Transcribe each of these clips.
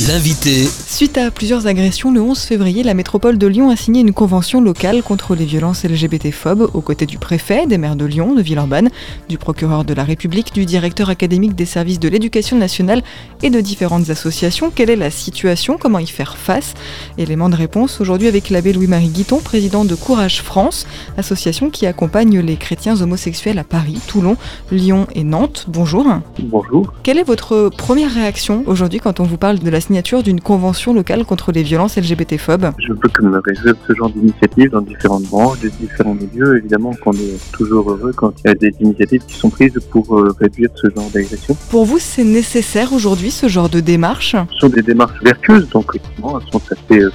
L'invité. Suite à plusieurs agressions, le 11 février, la métropole de Lyon a signé une convention locale contre les violences LGBT-phobes aux côtés du préfet, des maires de Lyon, de Villeurbanne, du procureur de la République, du directeur académique des services de l'éducation nationale et de différentes associations. Quelle est la situation? Comment y faire face? Élément de réponse aujourd'hui avec l'abbé Louis-Marie Guiton, président de Courage France, association qui accompagne les chrétiens homosexuels à Paris, Toulon, Lyon et Nantes. Bonjour. Bonjour. Quelle est votre première réaction aujourd'hui quand on vous parle de la signature d'une convention locale contre les violences LGBT-phobes Je peux que me réjouir de ce genre d'initiatives dans différentes branches, des différents milieux. Évidemment qu'on est toujours heureux quand il y a des initiatives qui sont prises pour euh, réduire ce genre d'agression. Pour vous, c'est nécessaire aujourd'hui ce genre de démarche? Ce sont des démarches vertueuses, donc effectivement, elles sont assez euh,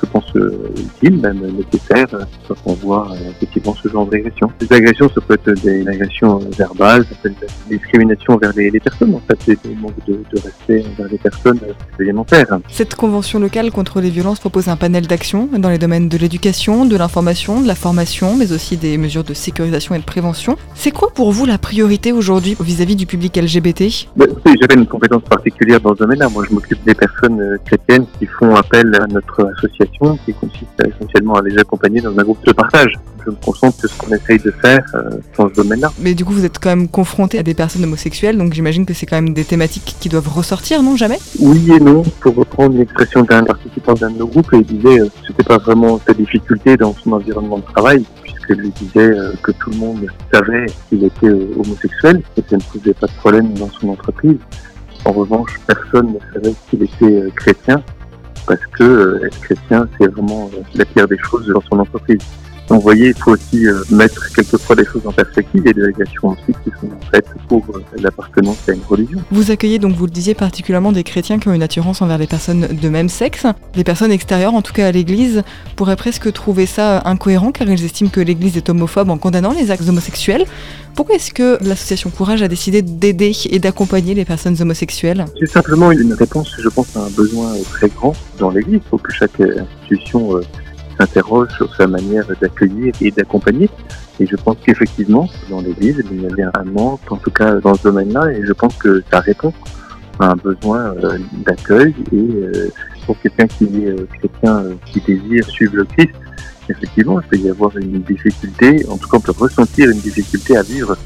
je pense, euh, utile, même nécessaire, euh, quand on voit euh, effectivement ce genre d'agression. Les agressions, ça peut être des agressions verbales, ça peut être des discriminations envers les, les personnes, en fait, c'est des manques de, de respect envers les personnes élémentaires. Cette convention locale contre les violences propose un panel d'actions dans les domaines de l'éducation, de l'information, de la formation, mais aussi des mesures de sécurisation et de prévention. C'est quoi pour vous la priorité aujourd'hui vis-à-vis du public LGBT Bah, J'avais une compétence particulière dans ce domaine-là. Moi, je m'occupe des personnes chrétiennes qui font appel à notre association, qui consiste essentiellement à les accompagner dans un groupe de partage. Je me concentre sur ce qu'on essaye de faire euh, dans ce domaine-là. Mais du coup, vous êtes quand même confronté à des personnes homosexuelles, donc j'imagine que c'est quand même des thématiques qui doivent ressortir, non Jamais? Oui et non, pour reprendre l'expression d'un participant d'un de nos groupes, il disait euh, que c'était pas vraiment sa difficulté dans son environnement de travail, puisqu'il lui disait euh, que tout le monde savait qu'il était euh, homosexuel et que ça ne posait pas de problème dans son entreprise. En revanche, personne ne savait qu'il était euh, chrétien, parce que euh, être chrétien, c'est vraiment euh, la pire des choses dans son entreprise. Donc, vous voyez, il faut aussi euh, mettre quelquefois des choses en perspective. A des délégations aussi qui sont faites pour euh, l'appartenance à une religion. Vous accueillez donc, vous le disiez, particulièrement des chrétiens qui ont une attirance envers les personnes de même sexe. Les personnes extérieures, en tout cas à l'Église, pourraient presque trouver ça incohérent car ils estiment que l'Église est homophobe en condamnant les actes homosexuels. Pourquoi est-ce que l'association Courage a décidé d'aider et d'accompagner les personnes homosexuelles? C'est simplement une réponse, je pense, à un besoin euh, très grand dans l'Église. Il faut que chaque euh, institution euh, s'interroge sur sa manière d'accueillir et d'accompagner. Et je pense qu'effectivement, dans l'Église, il y avait un manque, en tout cas dans ce domaine-là, et je pense que ça répond à un besoin euh, d'accueil. Et euh, pour quelqu'un qui est chrétien, euh, qui désire suivre le Christ, effectivement, il peut y avoir une difficulté, en tout cas on peut ressentir une difficulté à vivre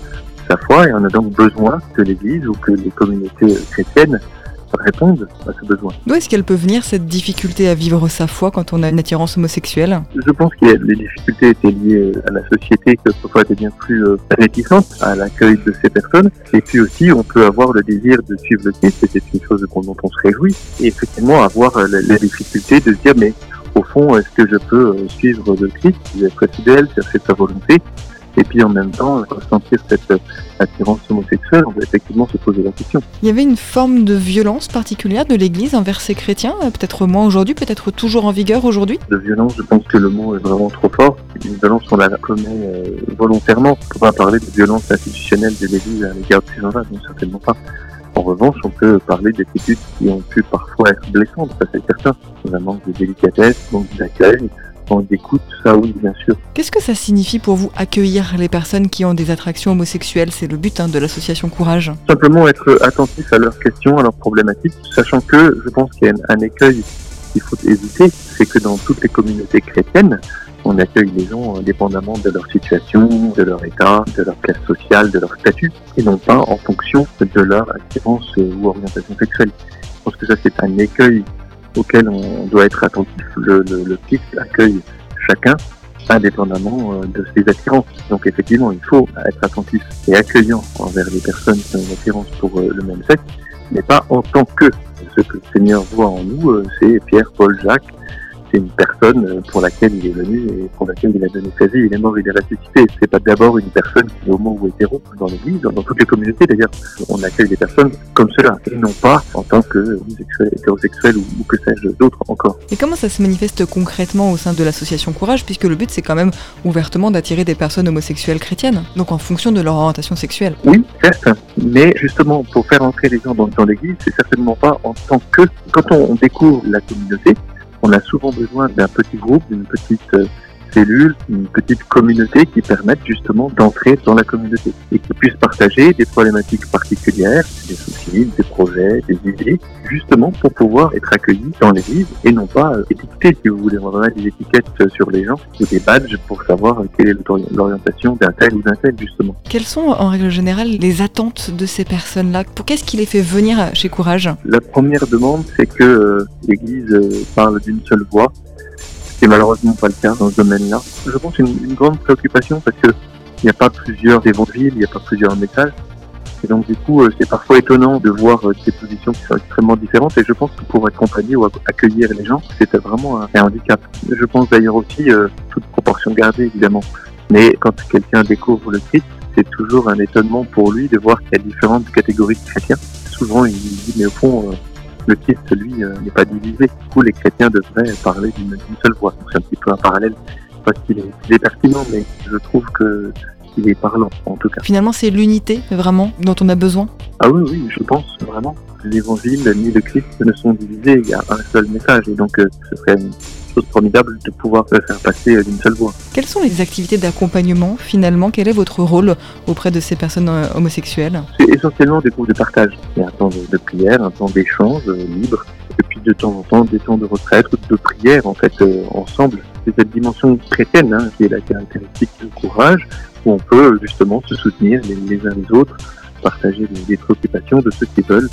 sa foi, et on a donc besoin que l'Église ou que les communautés chrétiennes répondent à ce besoin. D'où est-ce qu'elle peut venir cette difficulté à vivre sa foi quand on a une attirance homosexuelle? Je pense que les difficultés étaient liées à la société qui parfois était bien plus euh, réticente à l'accueil de ces personnes. Et puis aussi, on peut avoir le désir de suivre le Christ, c'est une chose dont on se réjouit. Et effectivement, avoir euh, la, difficulté de se dire, mais au fond, est-ce que je peux euh, suivre le Christ, être fidèle, chercher sa volonté et puis en même temps ressentir cette euh, attirance homosexuelle, on va effectivement se poser la question. Il y avait une forme de violence particulière de l'Église envers ces chrétiens, euh, peut-être moins aujourd'hui, peut-être toujours en vigueur aujourd'hui? De violence, je pense que le mot est vraiment trop fort. Une violence, on la commet euh, volontairement. On ne peut pas parler de violence institutionnelle de l'Église à l'égard de ces gens-là, certainement pas. En revanche, on peut parler d'attitudes qui ont pu parfois être blessantes, ça c'est certain. Un manque de délicatesse, manque d'accueil, manque d'écoute, ça oui, bien sûr. Qu'est-ce que ça signifie pour vous accueillir les personnes qui ont des attractions homosexuelles? C'est le but hein, de l'association Courage. Simplement être attentif à leurs questions, à leurs problématiques, sachant que je pense qu'il y a un, un écueil qu'il faut éviter, c'est que dans toutes les communautés chrétiennes, on accueille les gens indépendamment de leur situation, de leur état, de leur classe sociale, de leur statut, et non pas en fonction de leur attirance ou orientation sexuelle. Je pense que ça c'est un écueil auquel on doit être attentif. Le, le, le Christ accueille chacun indépendamment euh, de ses attirances. Donc effectivement, il faut être attentif et accueillant envers les personnes qui ont une attirance pour euh, le même sexe, mais pas en tant que. Ce que le Seigneur voit en nous, euh, c'est Pierre, Paul, Jacques. C'est une personne euh, pour laquelle il est venu et pour laquelle il a donné sa vie. Il est mort, il est ressuscité. C'est pas d'abord une personne qui est homo ou hétéro dans l'Église, dans toutes les communautés d'ailleurs. On accueille des personnes comme cela, et non pas en tant que homosexuel, hétérosexuel ou, ou que sais-je d'autre encore. Et comment ça se manifeste concrètement au sein de l'association Courage, puisque le but c'est quand même ouvertement d'attirer des personnes homosexuelles chrétiennes, donc en fonction de leur orientation sexuelle Oui, certes, mais justement, pour faire entrer les gens dans, dans l'Église, c'est certainement pas en tant que... Quand on, on découvre la communauté, on a souvent besoin d'un petit groupe, d'une petite euh, cellule, une petite communauté qui permette justement d'entrer dans la communauté et qui puisse partager des problématiques particulières, des soucis, des projets, des idées, justement pour pouvoir être accueillis dans l'Église et non pas euh, étiquetés, si vous voulez, on va des étiquettes sur les gens ou des badges pour savoir quelle est l'orientation d'un tel ou d'un tel justement. Quelles sont en règle générale les attentes de ces personnes-là? Qu'est-ce qui les fait venir chez Courage? La première demande, c'est que euh, l'Église euh, parle d'une seule voix. C'est malheureusement pas le cas dans ce domaine-là. Je pense une, grande préoccupation parce que il n'y a pas plusieurs évangiles, il n'y a pas plusieurs messages. Et donc du coup, euh, c'est parfois étonnant de voir des positions qui sont extrêmement différentes. Et je pense que pour accompagner ou accueillir les gens, c'est vraiment un, handicap. Je pense d'ailleurs aussi, toute proportion gardée évidemment, mais quand quelqu'un découvre le Christ, c'est toujours un étonnement pour lui de voir qu'il y a différentes catégories de chrétiens. Souvent, il dit, mais au fond, euh, le Christ, lui, euh, n'est pas divisé. Du coup, les chrétiens devraient parler d'une seule voix. c'est un petit peu un parallèle. Parce qu'il est, est, pertinent, mais je trouve que il est parlant, en tout cas. Finalement, c'est l'unité, vraiment, dont on a besoin Ah oui, oui, je pense, vraiment. L'évangile ni le Christ ne sont divisés, il y a un seul message, et donc euh, ce serait chose formidable de pouvoir faire passer d'une seule voix. Quelles sont les activités d'accompagnement finalement? Quel est votre rôle auprès de ces personnes euh, homosexuelles? C'est essentiellement des groupes de partage. Il y a un temps de prière, un temps d'échange euh, libre, et puis de temps en temps des temps de retraite ou de prière en fait euh, ensemble. C'est cette dimension chrétienne hein, qui est la caractéristique du courage, où on peut justement se soutenir les, uns les autres, partager les préoccupations de ceux qui veulent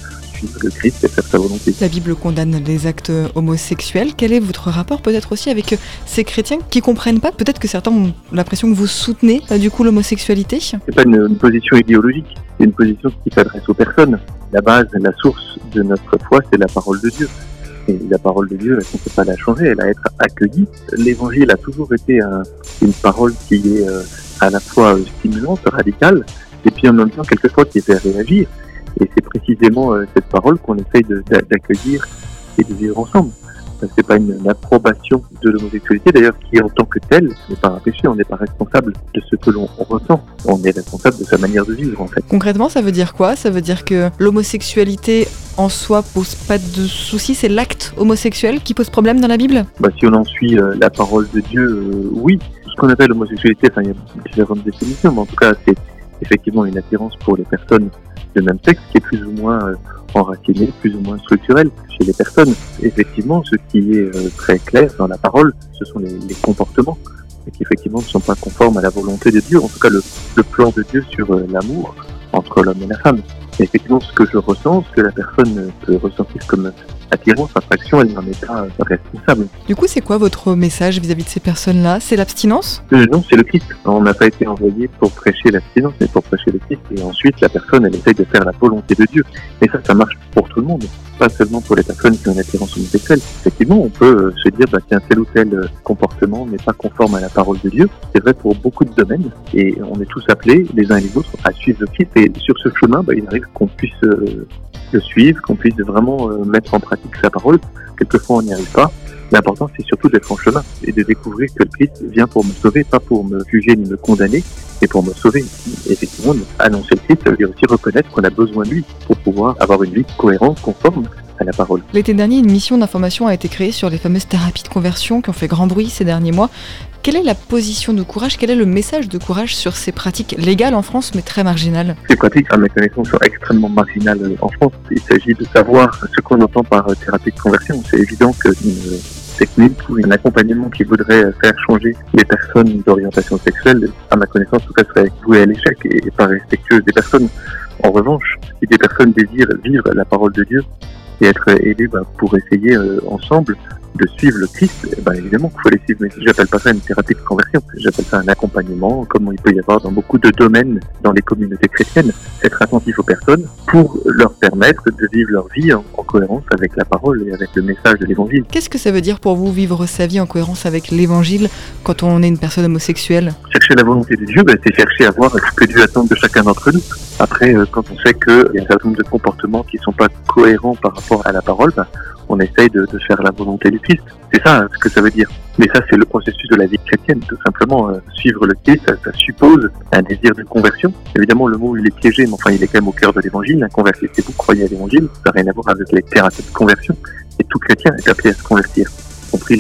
le Christ et faire sa volonté. La Bible condamne les actes homosexuels. Quel est votre rapport peut-être aussi avec ces chrétiens qui comprennent pas? Peut-être que certains ont l'impression que vous soutenez euh, du coup l'homosexualité. C'est pas une, position idéologique, c'est une position qui s'adresse aux personnes. La base, la source de notre foi, c'est la parole de Dieu. Et la parole de Dieu, on ne peut pas la changer, elle a à être accueillie. L'évangile a toujours été une parole qui est euh, à la fois stimulante, radicale, et puis en même temps quelquefois qui fait réagir. Et c'est précisément euh, cette parole qu'on essaye d'accueillir et de vivre ensemble. C'est pas une, approbation de l'homosexualité, d'ailleurs, qui en tant que telle n'est pas un péché. On n'est pas responsable de ce que l'on ressent. On est responsable de sa manière de vivre, en fait. Concrètement, ça veut dire quoi? Ça veut dire que l'homosexualité en soi pose pas de soucis. C'est l'acte homosexuel qui pose problème dans la Bible? Bah, Si on en suit euh, la parole de Dieu, euh, oui. Ce qu'on appelle l'homosexualité, enfin, il y a différentes définitions, mais en tout cas, c'est effectivement une attirance pour les personnes de même sexe qui est plus ou moins euh, enraciné, plus ou moins structurel chez les personnes. Effectivement, ce qui est euh, très clair dans la parole, ce sont les, comportements qui effectivement ne sont pas conformes à la volonté de Dieu, en tout cas le, plan de Dieu sur euh, l'amour entre l'homme et la femme. Effectivement, ce que je ressens, ce que la personne peut ressentir comme attirance, attraction, elle n'en est pas responsable. Du coup, c'est quoi votre message vis-à-vis de ces personnes-là? C'est l'abstinence? Euh, Non, c'est le Christ. On n'a pas été envoyé pour prêcher l'abstinence, mais pour prêcher le Christ. Et ensuite, la personne, elle essaye de faire la volonté de Dieu. Et ça, ça marche pour tout le monde, pas seulement pour les personnes qui ont une attirance homosexuelle. Effectivement, on peut euh, se dire, bah, tiens, tel ou tel euh, comportement n'est pas conforme à la parole de Dieu. C'est vrai pour beaucoup de domaines. Et on est tous appelés, les uns et les autres, à suivre le Christ. Et sur ce chemin, bah, il arrive qu'on puisse le suivre, qu'on puisse vraiment mettre en pratique sa parole. Quelquefois, on n'y arrive pas. L'important, c'est surtout d'être en chemin et de découvrir que le Christ vient pour me sauver, pas pour me juger ni me condamner, mais pour me sauver. Effectivement, annoncer le Christ, ça veut dire aussi reconnaître qu'on a besoin de lui pour pouvoir avoir une vie cohérente, conforme à la parole. L'été dernier, une mission d'information a été créée sur les fameuses thérapies de conversion qui ont fait grand bruit ces derniers mois. Quelle est la position de courage? Quel est le message de courage sur ces pratiques légales en France mais très marginales? Ces pratiques, à ma connaissance, sont extrêmement marginales en France. Il s'agit de savoir ce qu'on entend par thérapie de conversion. C'est évident qu'une technique ou un accompagnement qui voudrait faire changer les personnes d'orientation sexuelle, à ma connaissance, tout cas, serait voué à l'échec et pas respectueuse des personnes. En revanche, si des personnes désirent vivre la parole de Dieu et être aidées bah, pour essayer euh, ensemble de suivre le Christ, eh ben évidemment qu'il faut les suivre, mais j'appelle pas ça une thérapie de conversion, j'appelle ça un accompagnement, comme il peut y avoir dans beaucoup de domaines dans les communautés chrétiennes, être attentif aux personnes pour leur permettre de vivre leur vie en, cohérence avec la parole et avec le message de l'évangile. Qu'est-ce que ça veut dire pour vous vivre sa vie en cohérence avec l'évangile quand on est une personne homosexuelle? Chercher la volonté de Dieu, ben, c'est chercher à voir ce que Dieu attend de chacun d'entre nous. Après, euh, quand on sait qu'il y a un certain nombre de comportements qui ne sont pas cohérents par rapport à la parole, ben, on essaye de, de, faire la volonté du Christ. C'est ça hein, ce que ça veut dire. Mais ça, c'est le processus de la vie chrétienne, tout simplement. Euh, suivre le Christ, ça, suppose un désir de conversion. Évidemment, le mot, il est piégé, mais enfin, il est quand même au cœur de l'évangile. Un converti, c'est vous croyez à l'évangile, ça n'a rien à voir avec les thérapies de conversion. Et tout chrétien est appelé à se convertir.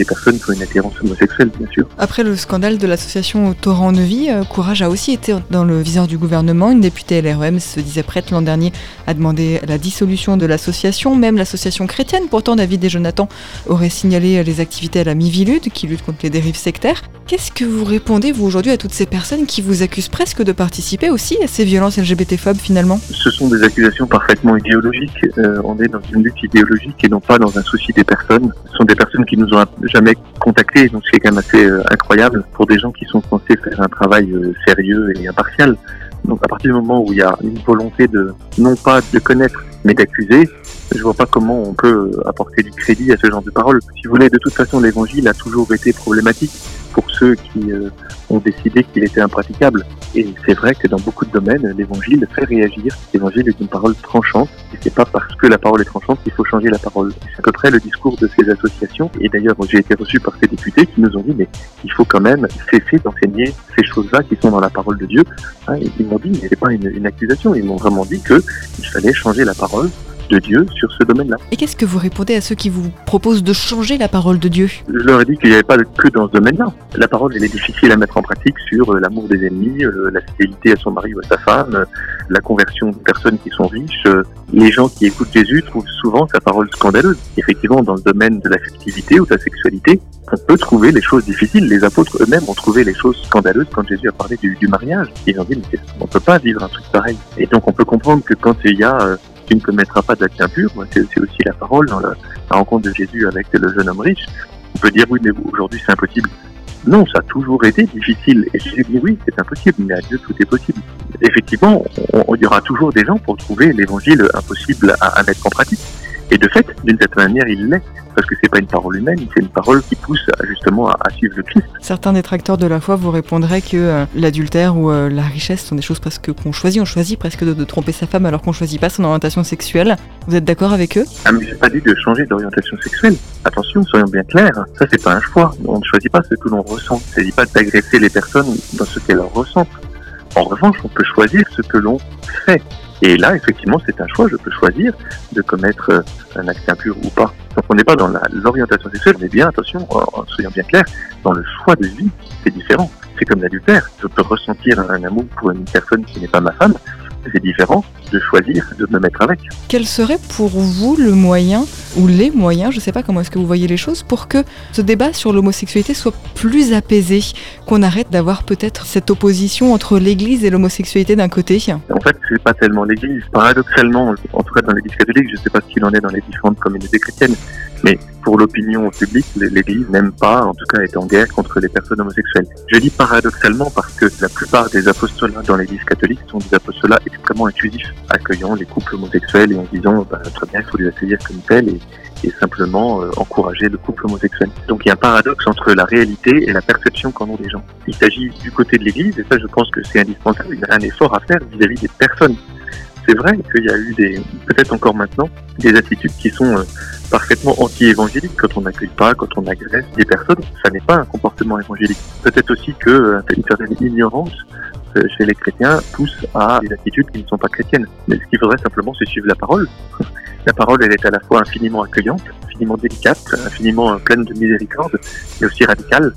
Personnes qui une attirance homosexuelle, bien sûr. Après le scandale de l'association Torrent de euh, Courage a aussi été dans le viseur du gouvernement. Une députée LREM se disait prête l'an dernier à demander la dissolution de l'association. Même l'association chrétienne, pourtant David et Jonathan, auraient signalé les activités à la Mivilude, qui lutte contre les dérives sectaires. Qu'est-ce que vous répondez, vous, aujourd'hui, à toutes ces personnes qui vous accusent presque de participer aussi à ces violences LGBT-phobes, finalement? Ce sont des accusations parfaitement idéologiques. Euh, on est dans une lutte idéologique et non pas dans un souci des personnes. Ce sont des personnes qui nous ont jamais contactés, donc c'est quand même assez euh, incroyable pour des gens qui sont censés faire un travail euh, sérieux et impartial. Donc à partir du moment où il y a une volonté de non pas de connaître mais d'accuser, je vois pas comment on peut apporter du crédit à ce genre de paroles. Si vous voulez, de toute façon, l'évangile a toujours été problématique pour ceux qui euh, ont décidé qu'il était impraticable. Et c'est vrai que dans beaucoup de domaines, l'évangile fait réagir. L'évangile est une parole tranchante. Et c'est pas parce que la parole est tranchante qu'il faut changer la parole. C'est à peu près le discours de ces associations. Et d'ailleurs, j'ai été reçu par ces députés qui nous ont dit, mais il faut quand même cesser d'enseigner ces choses-là qui sont dans la parole de Dieu. Hein, ils m'ont dit, mais c'est pas une, une accusation. Ils m'ont vraiment dit qu'il fallait changer la parole de Dieu sur ce domaine-là. Et qu'est-ce que vous répondez à ceux qui vous proposent de changer la parole de Dieu? Je leur ai dit qu'il n'y avait pas que dans ce domaine-là. La parole, elle est difficile à mettre en pratique sur euh, l'amour des ennemis, euh, la fidélité à son mari ou à sa femme, euh, la conversion des personnes qui sont riches. Les gens qui écoutent Jésus trouvent souvent sa parole scandaleuse. Effectivement, dans le domaine de l'affectivité ou de la sexualité, on peut trouver les choses difficiles. Les apôtres eux-mêmes ont trouvé les choses scandaleuses quand Jésus a parlé du, du mariage. Ils ont dit, mais on ne peut pas vivre un truc pareil? Et donc on peut comprendre que quand il y a tu ne commettras pas d'acte impur. C'est aussi la parole dans la, rencontre de Jésus avec le jeune homme riche. On peut dire oui, mais aujourd'hui c'est impossible. Non, ça a toujours été difficile. Et Jésus dit oui, c'est impossible, mais à Dieu tout est possible. Effectivement, il y aura toujours des gens pour trouver l'évangile impossible à mettre en pratique. Et de fait, d'une certaine manière, il l'est parce que c'est pas une parole humaine, c'est une parole qui pousse justement à, suivre le Christ. Certains détracteurs de la foi vous répondraient que euh, l'adultère ou euh, la richesse sont des choses presque qu'on choisit. On choisit presque de, tromper sa femme alors qu'on choisit pas son orientation sexuelle. Vous êtes d'accord avec eux? Ah mais j'ai pas dit de changer d'orientation sexuelle. Attention, soyons bien clairs. Ça c'est pas un choix. On ne choisit pas ce que l'on ressent. Il ne s'agit pas d'agresser les personnes dans ce qu'elles ressentent. En revanche, on peut choisir ce que l'on fait. Et là, effectivement, c'est un choix. Je peux choisir de commettre euh, un acte impur ou pas. Donc on n'est pas dans l'orientation sexuelle, mais bien, attention, soyons bien clairs, dans le choix de vie, c'est différent. C'est comme l'adultère. Je peux ressentir un amour pour une personne qui n'est pas ma femme, c'est différent de choisir de me mettre avec. Quel serait pour vous le moyen, ou les moyens, je ne sais pas comment est-ce que vous voyez les choses, pour que ce débat sur l'homosexualité soit plus apaisé, qu'on arrête d'avoir peut-être cette opposition entre l'Église et l'homosexualité d'un côté? En fait, c'est pas tellement l'Église. Paradoxalement, en tout cas dans l'Église catholique, je ne sais pas ce qu'il en est dans les différentes communautés chrétiennes, mais pour l'opinion publique, l'Église n'aime pas, en tout cas, être en guerre contre les personnes homosexuelles. Je dis paradoxalement parce que la plupart des apostolats dans l'Église catholique sont des apostolats extrêmement inclusifs, accueillant les couples homosexuels et en disant bah, très bien, il faut les accueillir comme tels et, simplement euh, encourager le couple homosexuel. Donc il y a un paradoxe entre la réalité et la perception qu'en ont les gens. Il s'agit du côté de l'Église, et ça je pense que c'est indispensable, il y a un effort à faire vis-à-vis -vis des personnes. C'est vrai qu'il y a eu des, peut-être encore maintenant, des attitudes qui sont euh, parfaitement anti-évangélique quand on n'accueille pas, quand on agresse des personnes. Ça n'est pas un comportement évangélique. Peut-être aussi que euh, une certaine ignorance euh, chez les chrétiens pousse à des attitudes qui ne sont pas chrétiennes. Mais ce qu'il faudrait simplement, c'est suivre la parole. La parole, elle est à la fois infiniment accueillante, infiniment délicate, infiniment pleine de miséricorde, mais aussi radicale.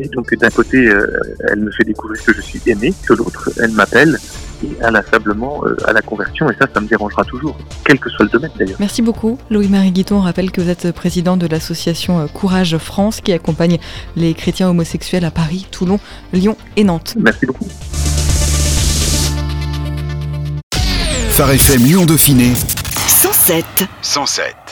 Et donc d'un côté, euh, elle me fait découvrir que je suis aimé, que l'autre, elle m'appelle et inlassablement euh, à la conversion. Et ça, ça me dérangera toujours, quel que soit le domaine d'ailleurs. Merci beaucoup. Louis-Marie Guiton rappelle que vous êtes président de l'association euh, Courage France qui accompagne les chrétiens homosexuels à Paris, Toulon, Lyon et Nantes. Merci beaucoup. Phare FM Lyon Dauphiné 107. 107.